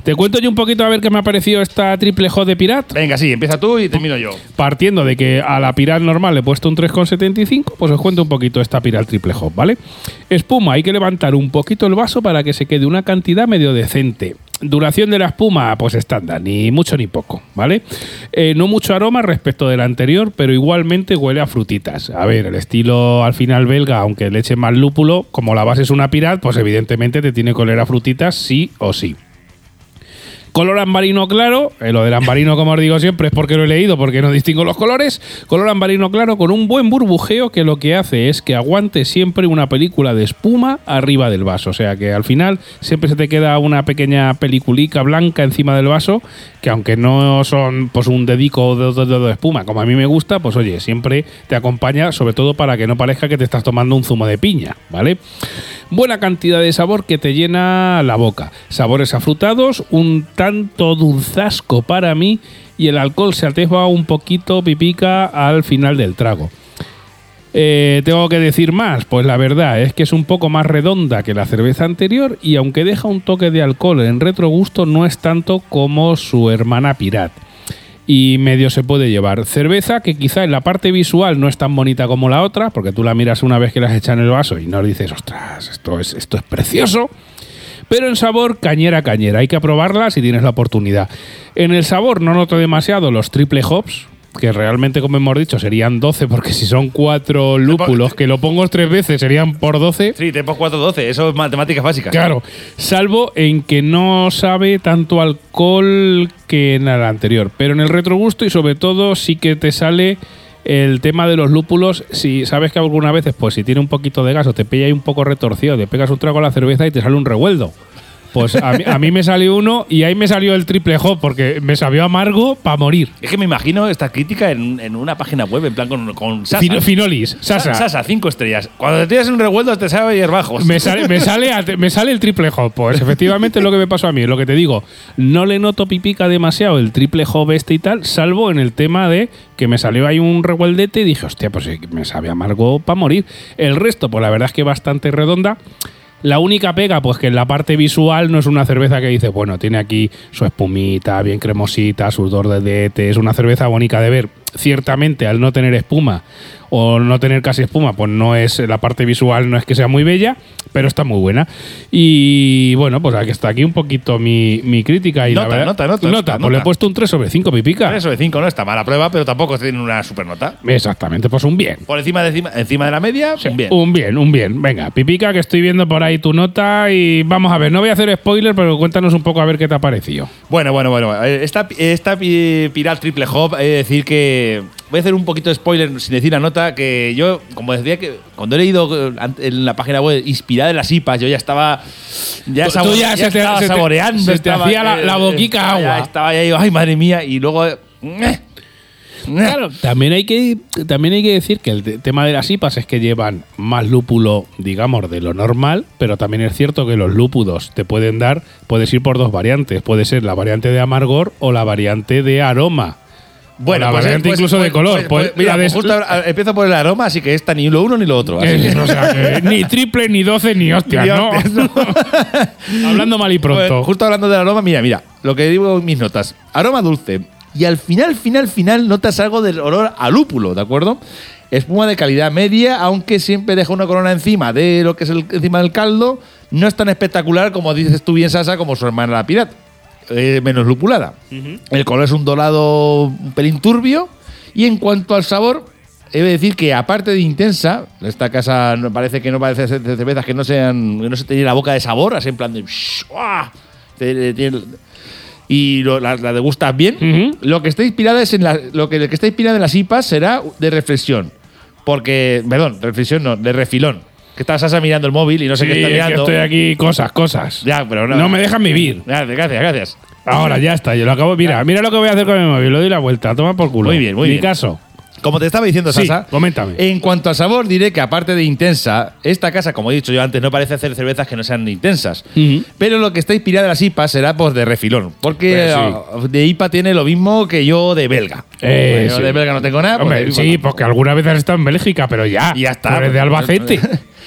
te cuento yo un poquito a ver qué me ha parecido esta triple J de Pirat. Venga, sí, empieza tú y termino yo. Partiendo de que a la Pirat normal le he puesto un 3,75, pues os cuento un poquito esta Pirat triple hop, ¿vale? Espuma, hay que levantar un poquito el vaso para que se quede una cantidad medio decente. Duración de la espuma, pues estándar, ni mucho ni poco, ¿vale? Eh, no mucho aroma respecto del anterior, pero igualmente huele a frutitas. A ver, el estilo al final belga, aunque le eche más lúpulo, como la base es una Pirat, pues evidentemente te tiene que oler a frutitas sí o sí. Color ambarino claro, eh, lo del ambarino como os digo siempre es porque lo he leído, porque no distingo los colores. Color ambarino claro con un buen burbujeo que lo que hace es que aguante siempre una película de espuma arriba del vaso. O sea que al final siempre se te queda una pequeña peliculica blanca encima del vaso que aunque no son pues un dedico de, de- de- de espuma como a mí me gusta, pues oye, siempre te acompaña sobre todo para que no parezca que te estás tomando un zumo de piña, ¿vale? Buena cantidad de sabor que te llena la boca. Sabores afrutados, un tanto dulzasco para mí y el alcohol se atisba un poquito pipica al final del trago. Eh, tengo que decir más, pues la verdad es que es un poco más redonda que la cerveza anterior y aunque deja un toque de alcohol en retrogusto no es tanto como su hermana Pirat. Y medio se puede llevar. Cerveza que quizá en la parte visual no es tan bonita como la otra, porque tú la miras una vez que la has echado en el vaso y no dices, ostras, esto es, esto es precioso. Pero en sabor, cañera, cañera. Hay que probarla si tienes la oportunidad. En el sabor no noto demasiado los triple hops, que realmente, como hemos dicho, serían 12, porque si son cuatro lúpulos, que lo pongo tres veces, serían por 12. Sí, Tempo 412, eso es matemáticas básicas. Claro, salvo en que no sabe tanto alcohol que en el anterior, pero en el retrogusto y sobre todo sí que te sale el tema de los lúpulos, si sabes que alguna veces, pues si tiene un poquito de gas o te pilla ahí un poco retorcido, te pegas un trago a la cerveza y te sale un revueldo. Pues a mí, a mí me salió uno y ahí me salió el triple hop porque me sabió amargo para morir. Es que me imagino esta crítica en, en una página web, en plan con, con Sasa. Fin- Finolis, Sasa. Sasa, cinco estrellas. Cuando te tiras un revuelto te sabe hierbajos. Me sale, me, sale, a- me sale el triple hop. Pues efectivamente es lo que me pasó a mí. Es lo que te digo. No le noto pipica demasiado el triple hop este y tal, salvo en el tema de que me salió ahí un revueldete y dije, hostia, pues me sabe amargo para morir. El resto, pues la verdad es que bastante redonda. La única pega, pues que en la parte visual no es una cerveza que dice, bueno, tiene aquí su espumita, bien cremosita, su dordete, es una cerveza bonita de ver. Ciertamente, al no tener espuma o no tener casi espuma, pues no es la parte visual, no es que sea muy bella, pero está muy buena. Y bueno, pues aquí está aquí un poquito mi, mi crítica. Y la Nota, verdad- nota, nota, pues nota. le he puesto un 3 sobre 5, pipica. 3 sobre 5 no está mala prueba, pero tampoco tiene una super nota. Exactamente, pues un bien. Por encima de, encima, encima de la media, Sí, bien. Un bien, un bien. Venga, Pipica, que estoy viendo por ahí tu nota y vamos a ver. No voy a hacer spoiler, pero cuéntanos un poco a ver qué te ha parecido. Bueno, bueno, bueno. Eh, Esta, esta pi- Piral Triple Hop, he de decir que. Voy a hacer un poquito de spoiler sin decir la nota. Que yo, como decía, que cuando he leído eh, en la página web inspirada en las IPAs, yo ya estaba. Ya, Tú- sabo- tú ya se te- estaba se te- saboreando. se te estaba, hacía la- la boquica estaba ya- agua. Estaba ya, yo, ay, madre mía. Y luego. eh, Claro, también hay que también hay que decir que el te- tema de las IPAs es que llevan más lúpulo, digamos, de lo normal, pero también es cierto que los lúpulos te pueden dar, puedes ir por dos variantes, puede ser la variante de amargor o la variante de aroma. Bueno, la pues, variante pues, incluso de pues, color. pues, mira, la de- justo ahora empiezo por el aroma, así que esta ni lo uno ni lo otro. así que- o [LAUGHS] sea, que ni triple, ni 12, ni hostias, Ni ¿no? hostias, no. [LAUGHS] Hablando mal y pronto. Justo hablando del aroma, mira, mira, lo que digo en mis notas. Aroma dulce. Y al final, final, final notas algo del olor a lúpulo, ¿de acuerdo? Espuma de calidad media, aunque siempre deja una corona encima de lo que es el, encima del caldo. No es tan espectacular como dices tú bien, Sasa, como su hermana la pirata. Eh, menos lupulada. El color es un dorado un pelín turbio. Y en cuanto al sabor, he de decir que aparte de intensa, esta casa parece que no parece ser de cervezas que no sean que no se te llene la boca de sabor, así en plan de te- y lo- la, la degustas bien. Lo que está inspirada es en la, lo que, lo que está inspirada en las IPAs será de reflexión. Porque, perdón, reflexión no, de refilón. Que estás Sasa mirando el móvil y no sé Sí, qué está es que mirando. estoy aquí, cosas, cosas. Ya, pero no. No me dejan vivir. Gracias, gracias, gracias. Ahora ya está, yo lo acabo. Mira, mira lo que voy a hacer con mi móvil. Lo doy la vuelta, toma por culo. Muy bien, muy Mi bien. caso. Como te estaba diciendo, Sí, Sasa, coméntame. En cuanto al sabor, diré que aparte de intensa, esta casa, como he dicho yo antes, no parece hacer cervezas que no sean intensas. Ujú. Pero lo que está inspirada en las IPA será pues de refilón. Porque Pues ah, de IPA tiene lo mismo que yo de belga. Eh, Bueno, yo sí. de belga no tengo nada. pues Hombre, de IPA sí, porque alguna vez has estado en Bélgica, pero ya. Y ya está. Tú eres de [LAUGHS] Albacete.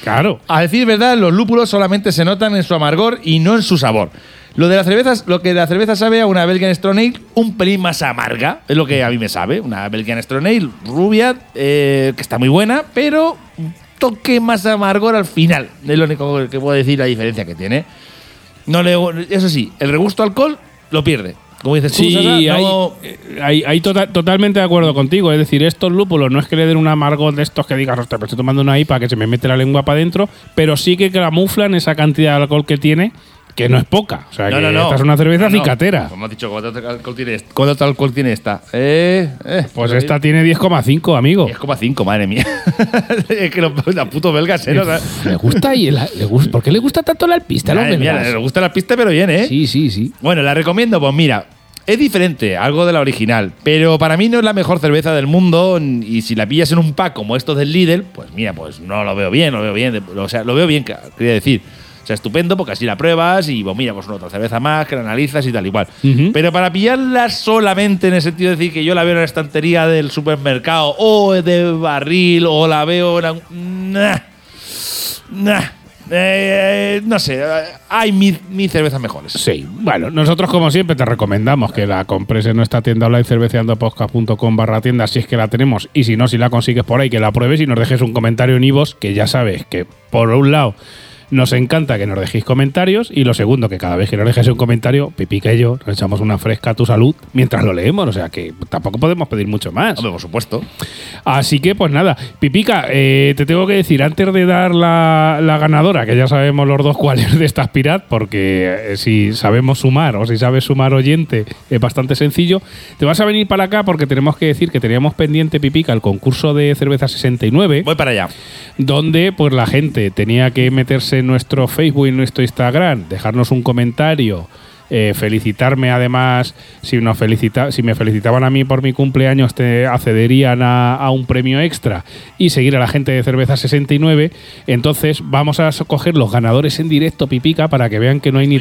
Claro. A decir verdad, los lúpulos solamente se notan en su amargor y no en su sabor. Lo de la cerveza, lo que la cerveza sabe a una Belgian Strong Ale un pelín más amarga, es lo que a mí me sabe. Una Belgian Strong Ale rubia, eh, que está muy buena, pero un toque más amargor al final. Es lo único que puedo decir la diferencia que tiene. No le, eso sí, el regusto alcohol lo pierde. Como dices tú, Sí, Sasa, hay, no- eh, hay- hay tota- totalmente de acuerdo contigo. Es decir, estos lúpulos no es que le den un amargor de estos que digas, hostia, me estoy tomando una IPA que se me mete la lengua para adentro, pero sí que camuflan esa cantidad de alcohol que tiene, que no es poca. O sea, No, que no, no. esta es una cerveza cicatera. Como has dicho, ¿cuánto alcohol tiene esta? ¿Cuánto alcohol tiene esta? Eh, eh, Pues esta tiene 10,5, amigo. 10,5, madre mía. [LAUGHS] es que los, los putos belgas, ¿eh? Le gusta y la- le gusta, ¿Por qué le gusta tanto la alpista a los mía, les gusta la pista, pero bien, ¿eh? Sí, sí, sí. Bueno, la recomiendo, pues mira, es diferente, algo de la original, pero para mí no es la mejor cerveza del mundo y si la pillas en un pack como estos del Lidl, pues mira, pues no lo veo bien, lo veo bien, o sea, lo veo bien, quería decir. O sea, estupendo porque así la pruebas y, pues mira, pues una otra cerveza más que la analizas y tal igual. Pero para pillarla solamente en el sentido de decir que yo la veo en la estantería del supermercado o de barril o la veo en... Nah. Nah. Eh, no sé, hay mil, mil cervezas mejores. Sí, bueno, nosotros como siempre te recomendamos que la compres en nuestra tienda online cerveceandopodcast.com barra tienda si es que la tenemos y si no, si la consigues por ahí, que la pruebes y nos dejes un comentario en iVoox, que ya sabes que por un lado nos encanta que nos dejéis comentarios y lo segundo, que cada vez que nos dejes un comentario, Pipica y yo nos echamos una fresca a tu salud mientras lo leemos, o sea que tampoco podemos pedir mucho más. Hombre, por supuesto. Así que, pues nada, Pipica, eh, te tengo que decir, antes de dar la, la ganadora, que ya sabemos los dos cuál es de esta Aspirat, porque eh, si sabemos sumar o si sabes sumar oyente, es bastante sencillo, te vas a venir para acá porque tenemos que decir que teníamos pendiente, Pipica, el concurso de cerveza 69 Voy para allá. donde pues la gente tenía que meterse en nuestro Facebook y en nuestro Instagram, dejarnos un comentario, eh, felicitarme además, si, nos felicita, si me felicitaban a mí por mi cumpleaños, te accederían a, a un premio extra y seguir a la gente de Cerveza 69. Entonces vamos a coger los ganadores en directo, Pipica, para que vean que no hay ni...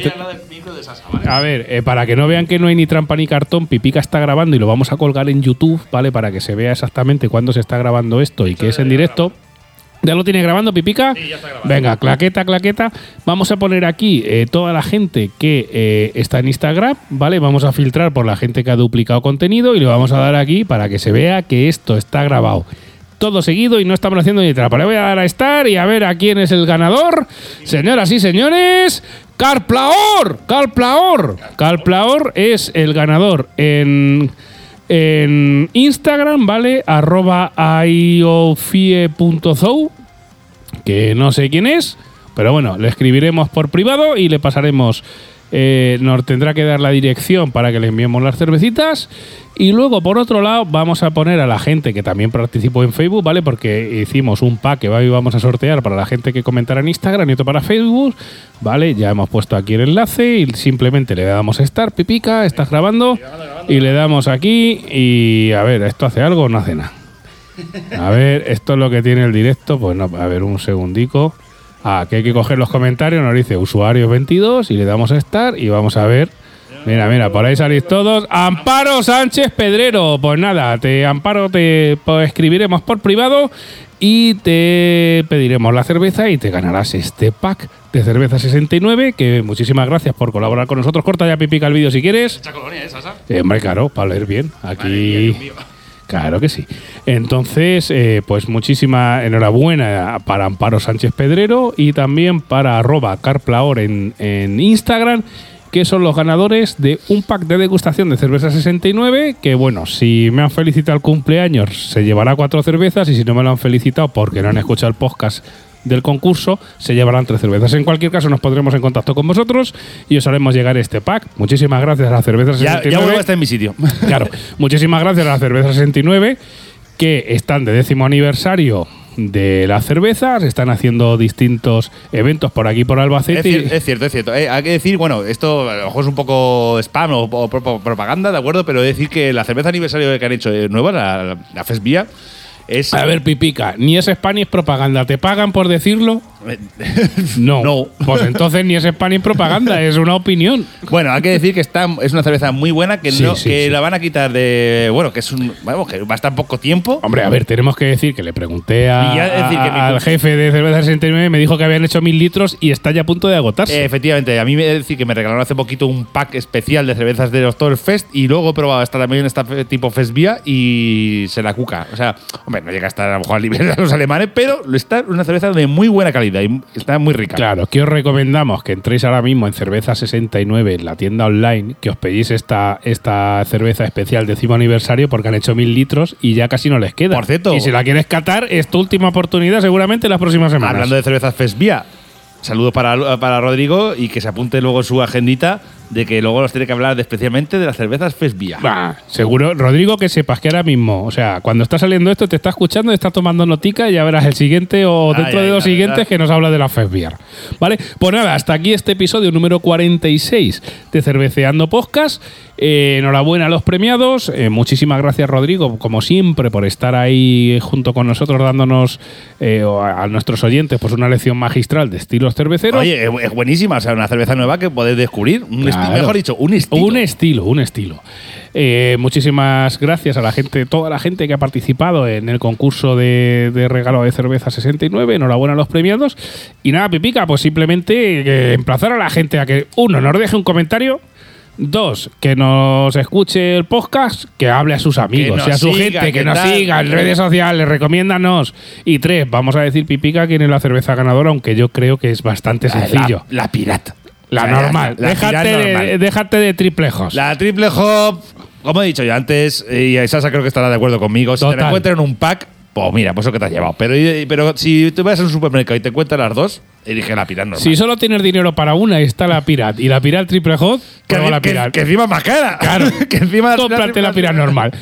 a ver, eh, para que no vean que no hay ni trampa ni cartón, Pipica está grabando y lo vamos a colgar en YouTube, ¿vale? Para que se vea exactamente cuándo se está grabando esto y que es en directo. ¿Ya lo tiene grabando, Pipica? Sí, ya está grabando. Venga, claqueta, claqueta. Vamos a poner aquí eh, toda la gente que eh, está en Instagram, ¿vale? Vamos a filtrar por la gente que ha duplicado contenido y le vamos a dar aquí para que se vea que esto está grabado. Todo seguido y no estamos haciendo ni trampa. Le voy a dar a estar y a ver a quién es el ganador. Señoras y señores, Carplaor. Carplaor. Carplaor es el ganador en en Instagram, ¿vale? Arroba iofie.zou, que no sé quién es, pero bueno, le escribiremos por privado y le pasaremos, eh, nos tendrá que dar la dirección para que le enviemos las cervecitas. Y luego, por otro lado, vamos a poner a la gente que también participó en Facebook, ¿vale? Porque hicimos un pack que vamos a sortear para la gente que comentara en Instagram y otro para Facebook, ¿vale? Ya hemos puesto aquí el enlace y simplemente le damos a Start, pipica, estás grabando, y le damos aquí y a ver, ¿esto hace algo o no hace nada? A ver, esto es lo que tiene el directo, pues no, a ver, un segundico. Ah, que hay que coger los comentarios, nos dice usuarios 22 y le damos a Start y vamos a ver. Mira, mira, por ahí salís todos. Amparo Sánchez Pedrero. Pues nada, te Amparo te pues, escribiremos por privado y te pediremos la cerveza y te ganarás este pack de cerveza 69. Que muchísimas gracias por colaborar con nosotros. Corta ya pipica el vídeo si quieres. Eh, hombre, claro, para leer bien. Aquí. Claro que sí. Entonces, eh, pues muchísima enhorabuena para Amparo Sánchez Pedrero y también para arroba carplaor en, en Instagram, que son los ganadores de un pack de degustación de cerveza 69, que bueno, si me han felicitado el cumpleaños, se llevará cuatro cervezas y si no me lo han felicitado porque no han escuchado el podcast del concurso, se llevarán tres cervezas. En cualquier caso, nos pondremos en contacto con vosotros y os haremos llegar este pack. Muchísimas gracias a la cerveza Ya, 69. ya vuelvo a estar en mi sitio. [LAUGHS] Claro, muchísimas gracias a la cerveza 69 que están de décimo aniversario de las cervezas, están haciendo distintos eventos por aquí por Es, Albacete. cier- es cierto, es cierto. Eh, hay que decir, bueno, esto a lo mejor es un poco spam o, o pro- propaganda, ¿de acuerdo? Pero decir que la cerveza aniversario que han hecho eh, nueva, la, la Fesvia, es. A ver, Pipica, ni es spam ni es propaganda. ¿Te pagan por decirlo? No. No. Pues entonces ni es spam ni propaganda, es una opinión. Bueno, hay que decir que está, es una cerveza muy buena, que, Sí, no, sí, que sí. la van a quitar de. Bueno, que es un. Vamos, que va a estar poco tiempo. Hombre, a ver, tenemos que decir que le pregunté a- Y ya decir que al jefe de cerveza 69 me dijo que habían hecho mil litros y está ya a punto de agotarse. Eh, efectivamente, a mí me decir que me regalaron hace poquito un pack especial de cervezas de Oktoberfest y luego he probado esta también esta tipo Fesvia y se la cuca. O sea, hombre, no llega a estar a lo mejor al nivel de los alemanes, pero está una cerveza de muy buena calidad y está muy rica. Claro, que os recomendamos que entréis ahora mismo en Cerveza 69, en la tienda online, que os pedís esta, esta cerveza especial décimo aniversario porque han hecho mil litros y ya casi no les queda. Por cierto- Y si la quieres catar, es tu última oportunidad seguramente en las próximas semanas. Hablando de cervezas Fesvia, saludos para, para Rodrigo y que se apunte luego su agendita de que luego nos tiene que hablar de- especialmente de las cervezas Fesbia. Bah, seguro, Rodrigo, que sepas que ahora mismo, o sea, cuando está saliendo esto, te está escuchando, está tomando notica y ya verás el siguiente o dentro ay, de dos siguientes que nos habla de la Fesbiar. ¿Vale? Pues nada, hasta aquí este episodio número 46 de Cerveceando Podcast. Eh, enhorabuena a los premiados. Eh, muchísimas gracias, Rodrigo, como siempre, por estar ahí junto con nosotros, dándonos eh, a, nuestros oyentes pues una lección magistral de estilos cerveceros. Oye, es, buenísima, o sea, una cerveza nueva que podés descubrir. Un Claro. mejor dicho, un estilo. Un estilo, un estilo. Muchísimas gracias a la gente, toda la gente que ha participado en el concurso de, de regalo de cerveza 69. Enhorabuena a los premiados. Y nada, Pipica, pues simplemente emplazar a la gente a que, uno, nos deje un comentario. Dos, que nos escuche el podcast, que hable a sus amigos, y a su siga, gente, que, nos tal. siga en redes sociales, recomiéndanos. Y tres, vamos a decir, Pipica, quién es la cerveza ganadora, aunque yo creo que es bastante sencillo. La, la pirata. La normal. La, déjate, de, déjate de triple host. La triple hop, como he dicho yo antes, y Sasa creo que estará de acuerdo conmigo, si te la encuentran en un pack, pues mira, pues eso que te has llevado. Pero, pero si tú vas a un supermercado y te encuentras las dos, elige la pirata normal. Si solo tienes dinero para una, está la Pirat. Y la Pirat triple hot, que, la Pirat. que encima más cara. Claro. [LAUGHS] que encima Cómprate la Pirat normal.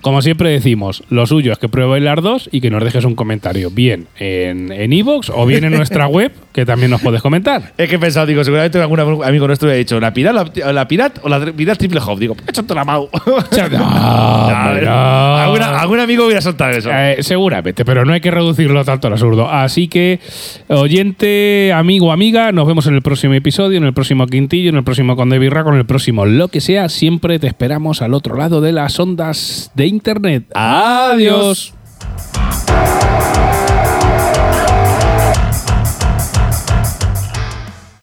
Como siempre decimos, lo suyo es que pruebes las dos y que nos dejes un comentario, bien en en iVoox o bien en nuestra [LAUGHS] web, que también nos puedes comentar. Es que he pensado, digo, seguramente algún amigo nuestro le ha dicho, ¿la pirat, la, la pirat o la pirat triple hop? Digo, he hecho la mau. No, no. Algún, algún amigo hubiera soltado eso. Eh, seguramente, pero no hay que reducirlo tanto al absurdo. Así que, oyente, amigo, amiga, nos vemos en el próximo episodio, en el próximo quintillo, en el próximo Conde Birra, con el próximo lo que sea. Siempre te esperamos al otro lado de las ondas de internet. Adiós.